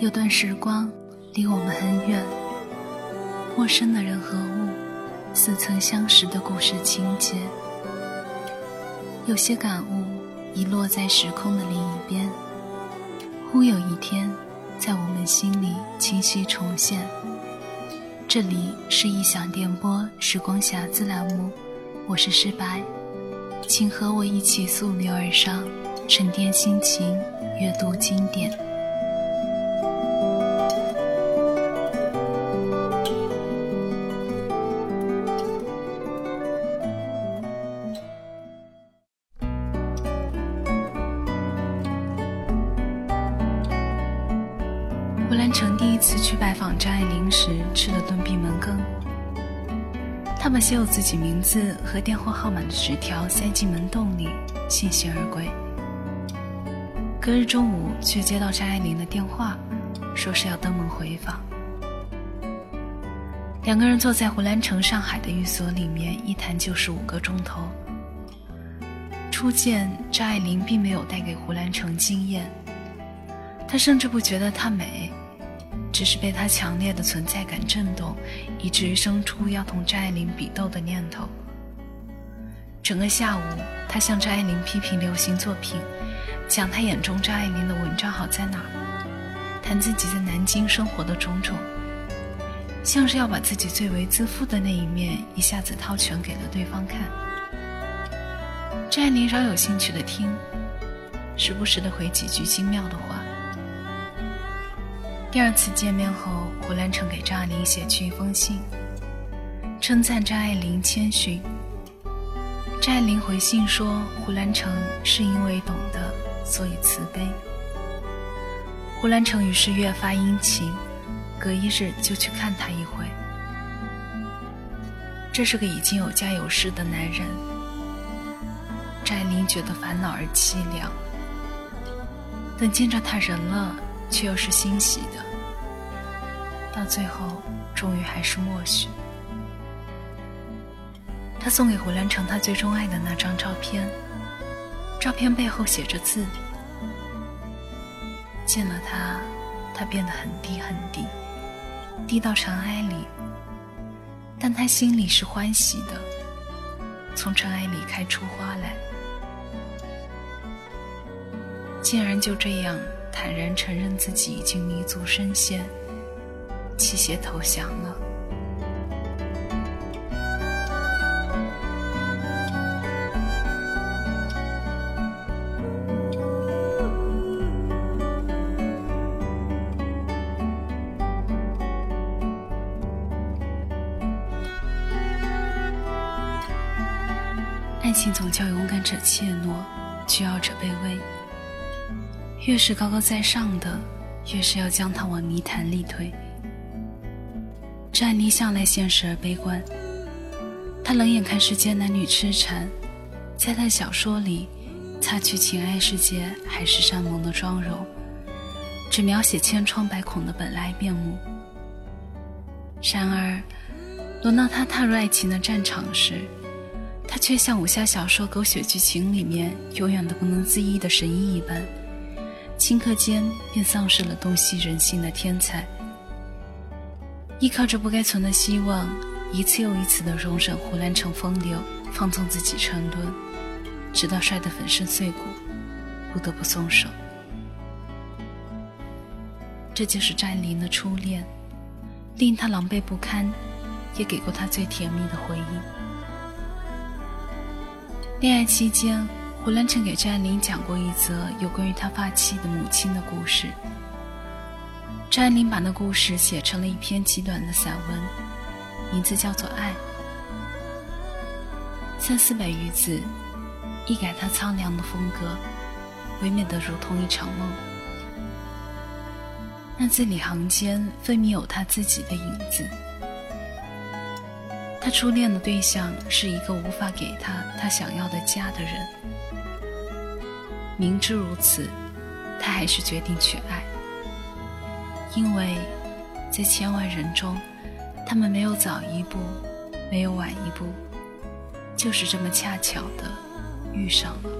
有段时光离我们很远，陌生的人和物，似曾相识的故事情节。有些感悟遗落在时空的另一边，忽有一天，在我们心里清晰重现。这里是异想电波时光匣子栏目，我是诗白，请和我一起溯流而上，沉淀心情，阅读经典。胡兰成第一次去拜访张爱玲时，吃了顿闭门羹。他把写有自己名字和电话号码的纸条塞进门洞里，悻悻而归。隔日中午，却接到张爱玲的电话，说是要登门回访。两个人坐在胡兰成上海的寓所里面，一谈就是五个钟头。初见张爱玲，并没有带给胡兰成惊艳，他甚至不觉得她美。只是被他强烈的存在感震动，以至于生出要同张爱玲比斗的念头。整个下午，他向张爱玲批评流行作品，讲他眼中张爱玲的文章好在哪儿，谈自己在南京生活的种种，像是要把自己最为自负的那一面一下子掏全给了对方看。张爱玲饶有兴趣的听，时不时的回几句精妙的话。第二次见面后，胡兰成给张爱玲写去一封信，称赞张爱玲谦逊。张爱玲回信说，胡兰成是因为懂得，所以慈悲。胡兰成于是越发殷勤，隔一日就去看他一回。这是个已经有家有室的男人，张爱玲觉得烦恼而凄凉。等见着他人了。却又是欣喜的，到最后，终于还是默许。他送给胡兰成他最钟爱的那张照片，照片背后写着字。见了他，他变得很低很低，低到尘埃里，但他心里是欢喜的，从尘埃里开出花来，竟然就这样。坦然承认自己已经迷足深陷，弃械投降了。爱情总叫勇敢者怯懦，倨傲者卑微。越是高高在上的，越是要将他往泥潭里推。张爱玲向来现实而悲观，她冷眼看世间男女痴缠，在她小说里，擦去情爱世界海誓山盟的妆容，只描写千疮百孔的本来面目。然而，轮到她踏入爱情的战场时，她却像武侠小说狗血剧情里面永远都不能自抑的神医一般。顷刻间便丧失了洞悉人心的天才，依靠着不该存的希望，一次又一次的容忍胡兰成风流，放纵自己沉沦，直到摔得粉身碎骨，不得不松手。这就是张爱玲的初恋，令她狼狈不堪，也给过她最甜蜜的回忆。恋爱期间。胡兰成给张爱玲讲过一则有关于他发妻的母亲的故事。张爱玲把那故事写成了一篇极短的散文，名字叫做《爱》，三四百余字，一改他苍凉的风格，唯美的如同一场梦。那字里行间分明有他自己的影子。他初恋的对象是一个无法给他他想要的家的人。明知如此，他还是决定去爱，因为在千万人中他们没有早一步没有晚一步就是这么恰巧的遇上了。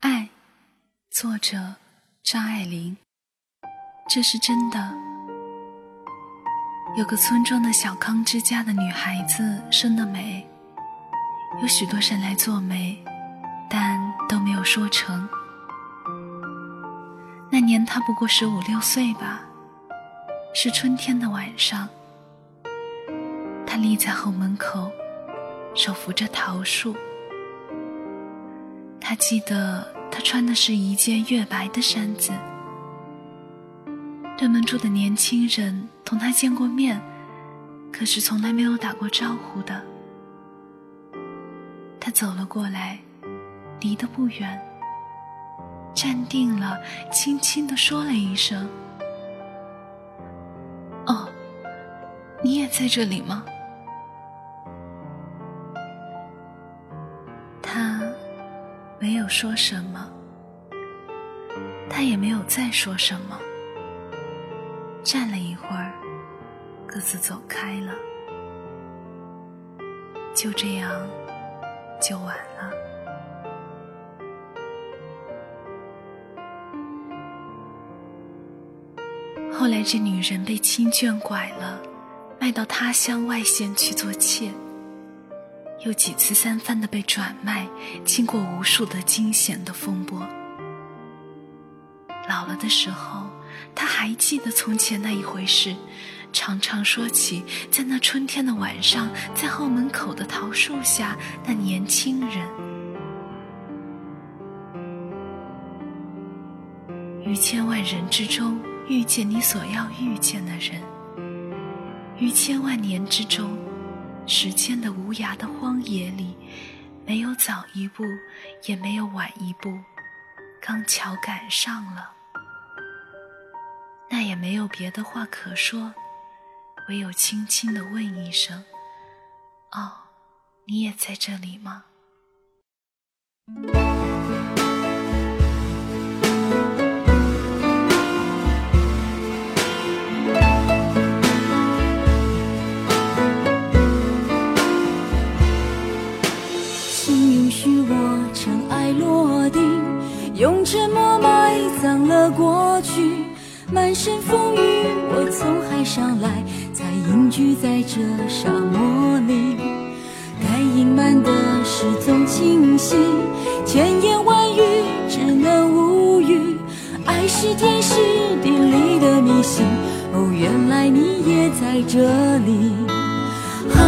爱作者张爱玲。这是真的有个村庄的小康之家的女孩子生得美，有许多人来做媒，但都没有说成。那年她不过十五六岁吧，是春天的晚上，她立在后门口，手扶着桃树。她记得。他穿的是一件月白的衫子。对门住的年轻人同他见过面，可是从来没有打过招呼的。他走了过来，离得不远，站定了，轻轻地说了一声：“哦，你也在这里吗？”他没有说什么，他也没有再说什么。站了一，各自走开了。就这样，就完了。后来，这女人被亲眷拐了，卖到他乡外县去做妾。又几次三番的被转卖，经过无数的惊险的风波。老了的时候，他还记得从前那一回事，常常说起在那春天的晚上，在后门口的桃树下，那年轻人。于千万人之中遇见你所要遇见的人，于千万年之中。时间的无涯的荒野里，没有早一步，也没有晚一步，刚巧赶上了。那也没有别的话可说，唯有轻轻的问一声：“哦，你也在这里吗？”请允许我尘埃落定用沉默埋葬了过去，满身风雨，我从海上来，聚在这沙漠里。该隐瞒的事总清晰，千言万语只能无语。爱是天时地利的迷信，哦，原来你也在这里。啊，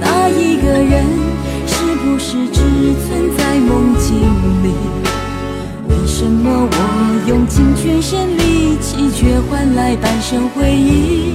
那一个人是不是只存在梦境里？为什么我用尽全身力气，却换来半生回忆？